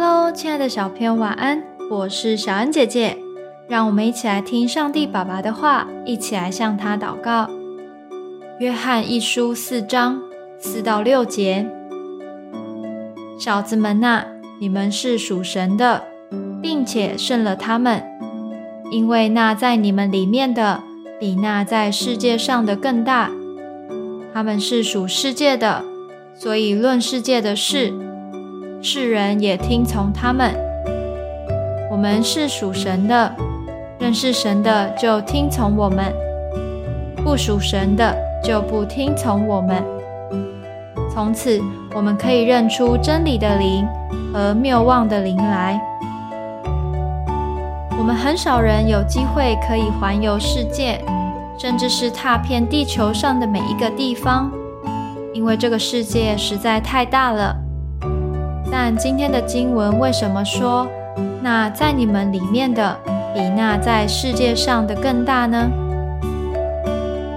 Hello，亲爱的小朋友，晚安！我是小恩姐姐，让我们一起来听上帝爸爸的话，一起来向他祷告。约翰一书四章四到六节：小子们呐，你们是属神的，并且胜了他们，因为那在你们里面的，比那在世界上的更大。他们是属世界的，所以论世界的事。世人也听从他们。我们是属神的，认识神的就听从我们；不属神的就不听从我们。从此，我们可以认出真理的灵和谬妄的灵来。我们很少人有机会可以环游世界，甚至是踏遍地球上的每一个地方，因为这个世界实在太大了。但今天的经文为什么说那在你们里面的比那在世界上的更大呢？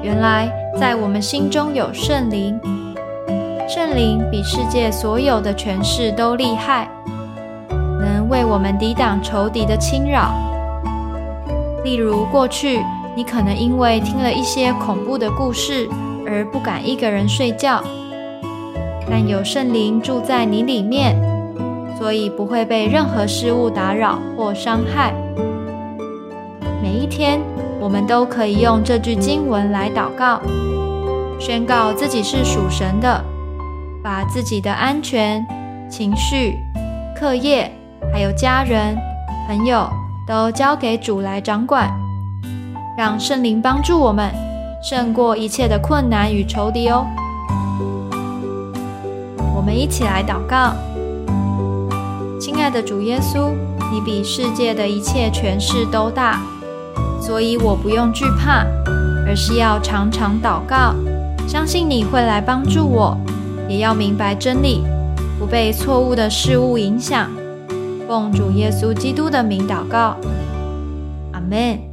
原来在我们心中有圣灵，圣灵比世界所有的权势都厉害，能为我们抵挡仇敌的侵扰。例如，过去你可能因为听了一些恐怖的故事而不敢一个人睡觉。但有圣灵住在你里面，所以不会被任何事物打扰或伤害。每一天，我们都可以用这句经文来祷告，宣告自己是属神的，把自己的安全、情绪、课业，还有家人、朋友都交给主来掌管，让圣灵帮助我们胜过一切的困难与仇敌哦。我们一起来祷告，亲爱的主耶稣，你比世界的一切权势都大，所以我不用惧怕，而是要常常祷告，相信你会来帮助我，也要明白真理，不被错误的事物影响。奉主耶稣基督的名祷告，阿门。